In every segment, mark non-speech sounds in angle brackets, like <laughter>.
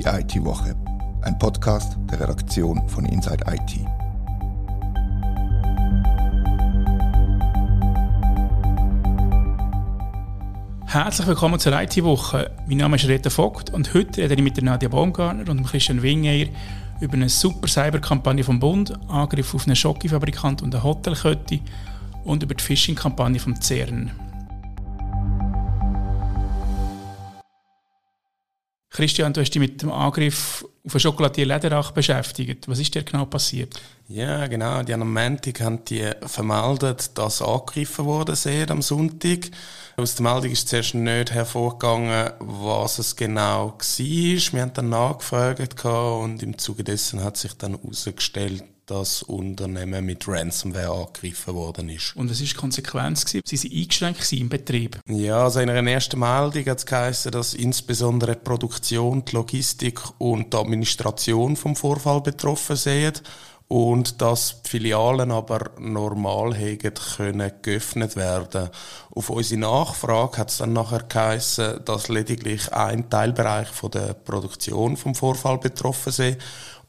Die IT-Woche, ein Podcast der Redaktion von Inside IT. Herzlich willkommen zur IT-Woche. Mein Name ist Rita Vogt und heute rede ich mit Nadia Baumgartner und Christian Wingeyer über eine super Cyberkampagne vom Bund, Angriff auf einen Schokifabrikant und eine Hotelkette und über die Phishing-Kampagne vom CERN. Christian, du hast dich mit dem Angriff auf einen Schokoladier Lederach beschäftigt. Was ist dir genau passiert? Ja, genau. Die am Montag haben die vermeldet, dass angegriffen worden sind am Sonntag. Aus der Meldung ist zuerst nicht hervorgegangen, was es genau war. Wir haben dann nachgefragt und im Zuge dessen hat sich dann herausgestellt, das Unternehmen mit Ransomware angegriffen worden ist. Und was war die Konsequenz? Gewesen? Sie waren eingeschränkt im Betrieb? Ja, also in einer ersten Meldung hat es geheißen, dass insbesondere die Produktion, die Logistik und die Administration vom Vorfall betroffen sind und dass die Filialen aber normal hätten können geöffnet werden. Auf unsere Nachfrage hat es dann nachher geheißen, dass lediglich ein Teilbereich von der Produktion vom Vorfall betroffen sei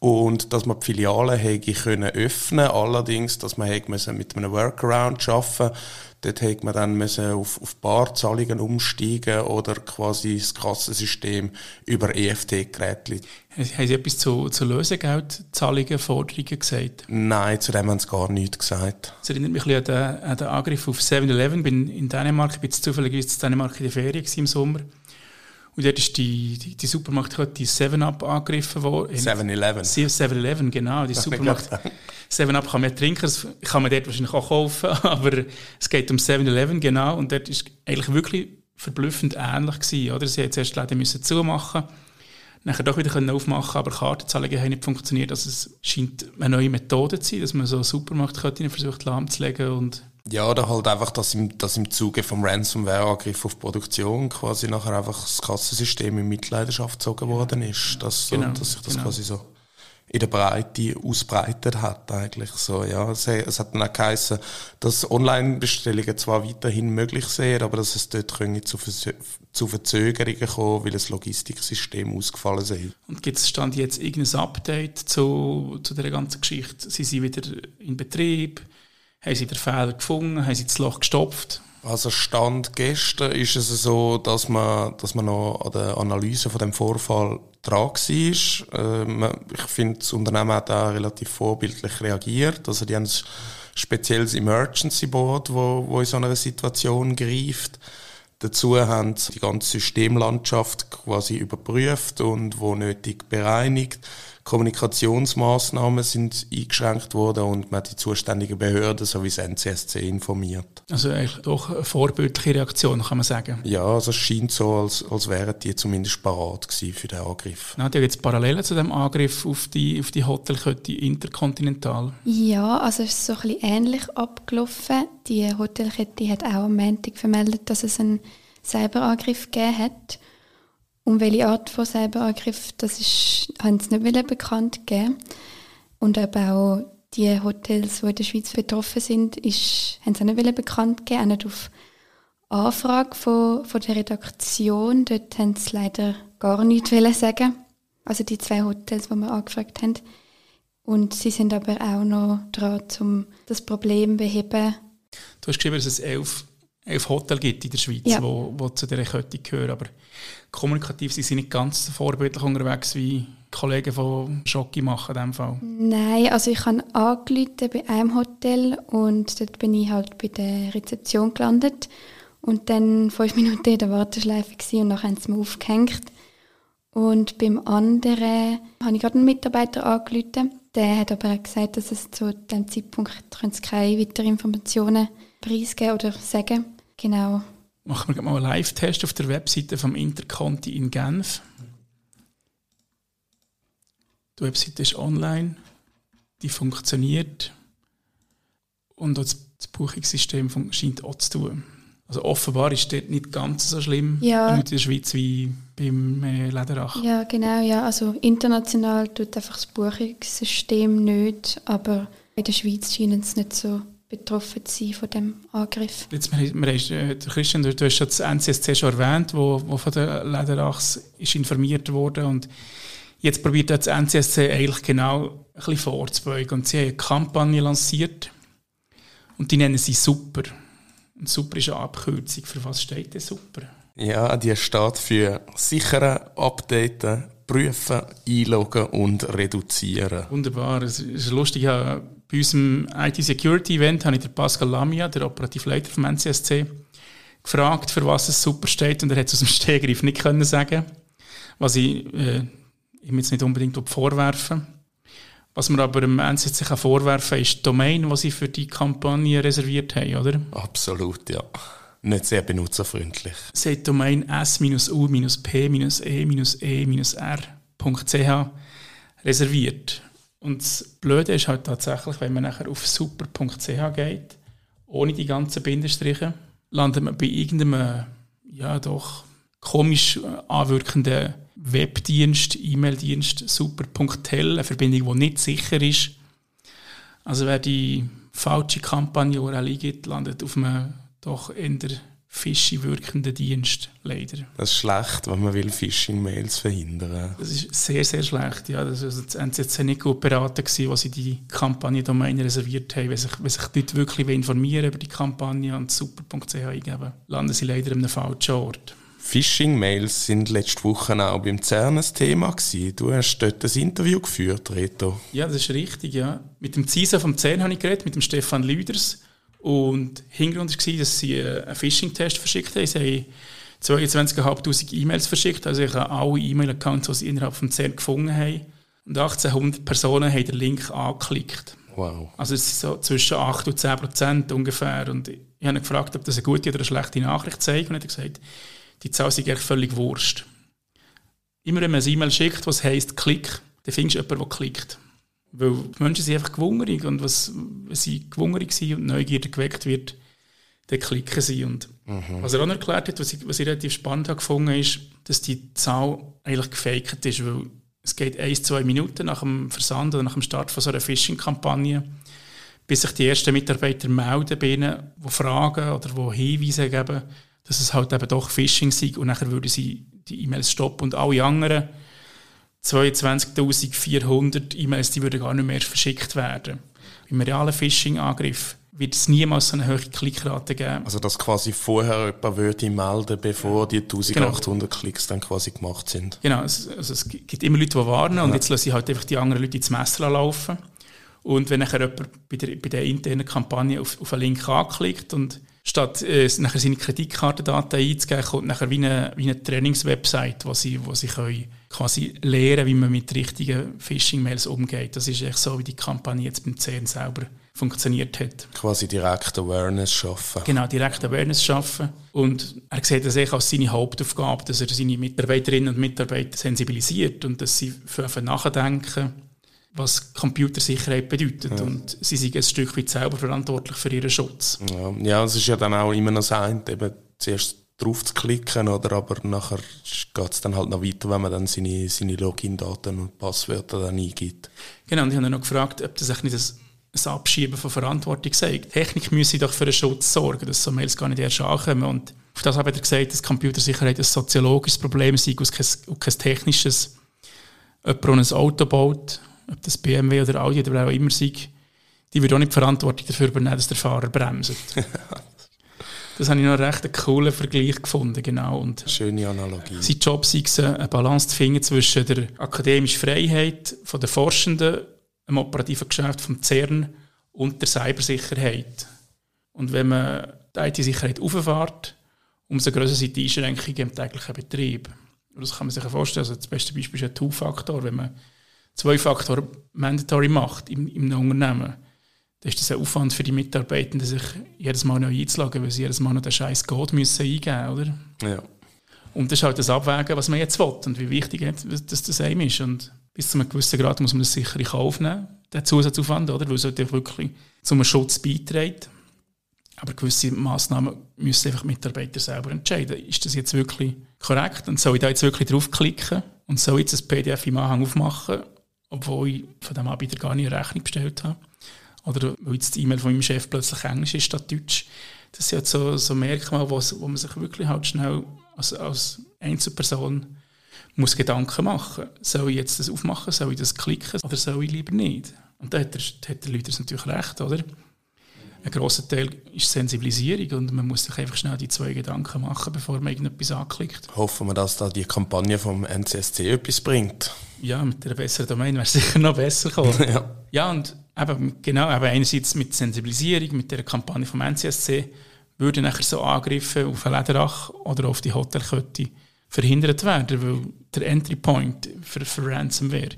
und dass man die Filialen hätte können öffnen allerdings, dass man hätte mit einem Workaround arbeiten Dort hätte man dann müssen auf, auf Barzahlungen umsteigen oder quasi das Kassensystem über EFT-Geräte. Haben Sie etwas zu, zu Lösegeldzahlungen, Forderungen gesagt? Nein, zu dem haben Sie gar nichts gesagt. Das erinnert mich ein bisschen an den, an den Angriff auf 7-Eleven. Ich bin in Dänemark, ich bin zufällig in Dänemark in der Ferien im Sommer. Und dort ist die, die, die Supermarktkette 7-Up angegriffen worden. 7-Eleven. 7-Eleven, genau. Die Supermarkt 7-Up <laughs> kann man trinken, das kann man dort wahrscheinlich auch kaufen, <laughs> aber es geht um 7-Eleven, genau. Und dort ist eigentlich wirklich verblüffend ähnlich gewesen, oder? Sie haben zuerst leider müssen zumachen nachher doch wieder können aufmachen aber Kartenzahlungen haben nicht funktioniert. Also es scheint eine neue Methode zu sein, dass man so Supermarktketten versucht lahmzulegen und ja, oder halt einfach, dass im, dass im Zuge vom Ransomware-Angriff auf Produktion quasi nachher einfach das Kassensystem in Mitleidenschaft gezogen worden ist. Dass, so, genau, dass sich das genau. quasi so in der Breite ausbreitet hat eigentlich so, ja. Es, es hat dann auch geheißen, dass Online-Bestellungen zwar weiterhin möglich sind, aber dass es dort zu, zu Verzögerungen kommen, weil das Logistiksystem ausgefallen ist. Und gibt es stand jetzt irgendein Update zu, zu der ganzen Geschichte? Sie sind wieder in Betrieb? Haben Sie den Fehler gefunden? Haben Sie das Loch gestopft? Also Stand gestern ist es so, dass man, dass man noch an der Analyse von dem Vorfall dran war. Ähm, ich finde, das Unternehmen hat auch relativ vorbildlich reagiert. Also die haben ein spezielles Emergency Board, wo, wo in so einer Situation greift. Dazu haben sie die ganze Systemlandschaft quasi überprüft und wo nötig bereinigt. Kommunikationsmaßnahmen sind eingeschränkt worden und man hat die zuständigen Behörden sowie das NCSC informiert. Also eigentlich doch eine vorbildliche Reaktion, kann man sagen. Ja, also es scheint so, als, als wären die zumindest parat gewesen für den Angriff. Na, da jetzt Parallelen zu dem Angriff auf die, auf die Hotelkette Intercontinental. Ja, also es ist so ein bisschen ähnlich abgelaufen. Die Hotelkette hat auch am Montag vermeldet, dass es einen Cyberangriff gegeben hat. Um welche Art von Cyberangriff, das ist, haben sie nicht bekannt gegeben. Und aber auch die Hotels, die in der Schweiz betroffen sind, ist, haben sie auch nicht bekannt gegeben, auch nicht auf Anfrage von, von der Redaktion. Dort haben sie leider gar nichts sagen Also die zwei Hotels, die wir angefragt haben. Und sie sind aber auch noch dran, um das Problem zu beheben. Du hast geschrieben, dass es elf elf Hotels gibt in der Schweiz, ja. wo, wo zu dieser Kette gehören. Aber kommunikativ sind sie nicht ganz vorbildlich unterwegs, wie Kollegen von Schocki machen in diesem Fall. Nein, also ich habe angerufen bei einem Hotel und dort bin ich halt bei der Rezeption gelandet und dann fünf <laughs> Minuten in der Warteschleife und dann haben sie mir aufgehängt. Und beim anderen habe ich gerade einen Mitarbeiter angerufen. Der hat aber auch gesagt, dass es zu diesem Zeitpunkt keine weiteren Informationen preisgeben oder sagen Genau. Machen wir mal einen Live-Test auf der Webseite vom Interconti in Genf. Die Webseite ist online, die funktioniert und das Buchungssystem scheint auch zu tun. Also offenbar ist das nicht ganz so schlimm ja. in der Schweiz wie beim äh, Lederach. Ja, genau. Ja. Also international tut einfach das Buchungssystem nicht, aber in der Schweiz scheint es nicht so betroffen sein von dem Angriff. Jetzt, wir, wir hast, äh, Christian, du, du hast das NCSC schon erwähnt, wo, wo von der Lederachs ist informiert wurde und Jetzt probiert das NCSC eigentlich genau ein bisschen vorzubeugen. Und sie haben eine Kampagne lanciert und die nennen sie Super. Und Super ist eine Abkürzung. Für was steht denn Super? Ja, die steht für sichern, updaten, prüfen, einloggen und reduzieren. Wunderbar. Es ist lustig, ja, bei unserem IT-Security-Event habe ich den Pascal Lamia, der Operativleiter vom NCSC, gefragt, für was es super steht und er hat es aus dem Stehgreif nicht können sagen, was ich äh, ihm jetzt nicht unbedingt vorwerfen Was man aber dem NCSC kann vorwerfen kann, ist die Domain, die sie für die Kampagne reserviert haben, oder? Absolut, ja nicht sehr benutzerfreundlich. Sie hat Domain s-u-p-e-e-r.ch reserviert. Und das Blöde ist halt tatsächlich, wenn man nachher auf super.ch geht, ohne die ganzen Bindestriche, landet man bei irgendeinem, ja doch, komisch anwirkenden Webdienst, E-Mail-Dienst, super.tel, eine Verbindung, die nicht sicher ist. Also wer die falsche Kampagne URL eingibt, landet auf einem doch der fishy wirkenden Dienst, leider. Das ist schlecht, wenn man will Phishing-Mails verhindern Das ist sehr, sehr schlecht. Ja, das also das NZZ nicht gut beraten gewesen, was sie die Kampagne-Domain reserviert haben. Wenn sich, wenn sich die Leute wirklich informieren über die Kampagne und super.ch eingeben, landen sie leider an einem falschen Ort. Phishing-Mails sind letzte Woche auch beim CERN ein Thema gewesen. Du hast dort ein Interview geführt, Reto. Ja, das ist richtig, ja. Mit dem CISA vom CERN habe ich geredet, mit dem Stefan Lüders. Und Hintergrund war, dass sie einen Phishing-Test verschickt haben. Sie haben 22.500 E-Mails verschickt, also ich habe alle E-Mail-Accounts, die sie innerhalb von CERN gefunden haben. Und 1800 Personen haben den Link angeklickt. Wow. Also es ist so zwischen 8 und 10 Prozent ungefähr. Und ich habe ihn gefragt, ob das eine gute oder eine schlechte Nachricht zeigt. Und er hat gesagt, die Zahl ist eigentlich völlig wurscht. Immer wenn man ein E-Mail schickt, was heisst Klick, dann findest du jemanden, der klickt. Weil die Menschen sind einfach gewungerig und was, wenn sie gewungerig sind und Neugierde geweckt wird, dann klicken sie. Und mhm. was er auch erklärt hat, was ich, was ich relativ spannend habe gefunden ist, dass die Zahl eigentlich gefaked ist, weil es geht ein, zwei Minuten nach dem Versand oder nach dem Start von so einer Phishing-Kampagne, bis sich die ersten Mitarbeiter melden bei ihnen, die fragen oder die Hinweise geben, dass es halt eben doch Phishing sei und nachher würden sie die E-Mails stoppen und alle anderen 22.400 E-Mails, die würden gar nicht mehr verschickt werden. Im realen Phishing-Angriff wird es niemals so eine hohe Klickrate geben. Also dass quasi vorher jemand würde melden, bevor die 1800 genau. Klicks dann quasi gemacht sind. Genau, also, es gibt immer Leute, die warnen ja. und jetzt lasse ich halt einfach die anderen Leute ins Messer laufen. Und wenn nachher jemand bei der, bei der internen Kampagne auf, auf einen Link anklickt und statt äh, nachher seine Kreditkartendaten einzugeben, kommt nachher wie eine, wie eine Trainingswebsite, wo sie, wo sie können quasi lernen, wie man mit richtigen Phishing-Mails umgeht. Das ist echt so, wie die Kampagne jetzt beim CN selber funktioniert hat. Quasi direkt Awareness schaffen. Genau, direkt Awareness schaffen. Und er sieht das echt als seine Hauptaufgabe, dass er seine Mitarbeiterinnen und Mitarbeiter sensibilisiert und dass sie für nachdenken, was Computersicherheit bedeutet. Ja. Und sie sind ein Stück weit selber verantwortlich für ihren Schutz. Ja, ja es ist ja dann auch immer noch sein, eben zuerst drauf zu klicken, oder? aber nachher geht es dann halt noch weiter, wenn man dann seine, seine Login-Daten und Passwörter dann eingibt. Genau, und ich habe noch gefragt, ob das nicht ein, ein Abschieben von Verantwortung sagt. Technik müsse doch für einen Schutz sorgen, dass so Mails gar nicht erst ankommen. Und auf das habe ich gesagt, dass Computersicherheit ein soziologisches Problem sei und kein, und kein technisches. Jemand, der ein Auto baut, ob das BMW oder Audi oder wer auch immer sei, die würde auch nicht die Verantwortung dafür übernehmen, dass der Fahrer bremst. <laughs> Das habe ich noch einen recht coolen Vergleich gefunden, genau. Und Schöne Analogie. Sein Job sei es, eine Balance zu finden zwischen der akademischen Freiheit von der Forschenden, dem operativen Geschäft vom CERN und der Cybersicherheit. Und wenn man die IT-Sicherheit auffährt, umso größer sind die Einschränkungen im täglichen Betrieb. Und das kann man sich vorstellen. Also das beste Beispiel ist ein Two-Faktor. Wenn man zwei Faktoren mandatory macht im, im Unternehmen, dann ist das ein Aufwand für die Mitarbeitenden, sich jedes Mal neu einzuloggen, weil sie jedes Mal noch den scheiß Code müssen eingeben müssen, oder? Ja. Und das ist halt das Abwägen, was man jetzt will und wie wichtig das, das einem ist. Und bis zu einem gewissen Grad muss man das sicher in Kauf nehmen, den Zusatzaufwand, oder? weil es halt wirklich zum Schutz beiträgt. Aber gewisse Massnahmen müssen einfach Mitarbeiter selber entscheiden. Ist das jetzt wirklich korrekt? Und soll ich da jetzt wirklich draufklicken und soll ich jetzt ein PDF im Anhang aufmachen, obwohl ich von dem Anbieter gar nicht eine Rechnung bestellt habe? Oder weil jetzt die E-Mail von meinem Chef plötzlich Englisch ist statt Deutsch. Das sind halt so, so Merkmale, wo, wo man sich wirklich halt schnell als, als Einzelperson muss Gedanken machen. Soll ich jetzt das aufmachen, soll ich das klicken oder soll ich lieber nicht? Und da hat der, hat der Leute natürlich recht, oder? Ein grosser Teil ist Sensibilisierung und man muss sich einfach schnell die zwei Gedanken machen, bevor man irgendetwas anklickt. Hoffen wir, dass da die Kampagne vom NCSC etwas bringt. Ja, mit einer besseren Domain wäre es <laughs> sicher noch besser gekommen. <laughs> ja. ja, und eben, genau, eben einerseits mit Sensibilisierung, mit der Kampagne vom NCSC, würden nachher so Angriffe auf ein Lederach oder auf die Hotelkette verhindert werden, weil der Entry Point für, für Ransomware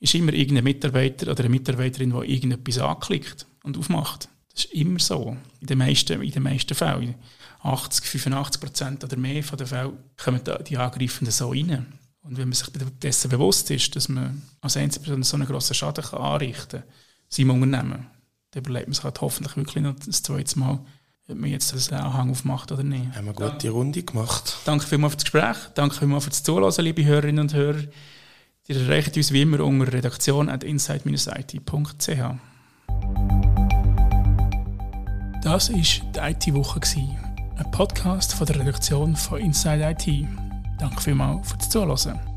ist immer irgendein Mitarbeiter oder eine Mitarbeiterin, die irgendetwas anklickt und aufmacht. Das ist immer so. In den meisten, in den meisten Fällen. 80, 85 Prozent oder mehr von den Fällen kommen die Angreifenden so rein. Und wenn man sich dessen bewusst ist, dass man als Einzelperson so einen grossen Schaden kann anrichten kann, seinem Unternehmen, dann überlegt man sich halt hoffentlich wirklich noch das zweite Mal, ob man jetzt einen Anhang aufmacht oder nicht. Haben wir eine gute Runde gemacht. Danke vielmals für das Gespräch, danke vielmals für das Zuhören, liebe Hörerinnen und Hörer. Ihr erreicht uns wie immer unter redaktion at insight-it.ch. Das war die IT-Woche, ein Podcast von der Redaktion von Inside IT. Danke vielmals fürs Zuhören.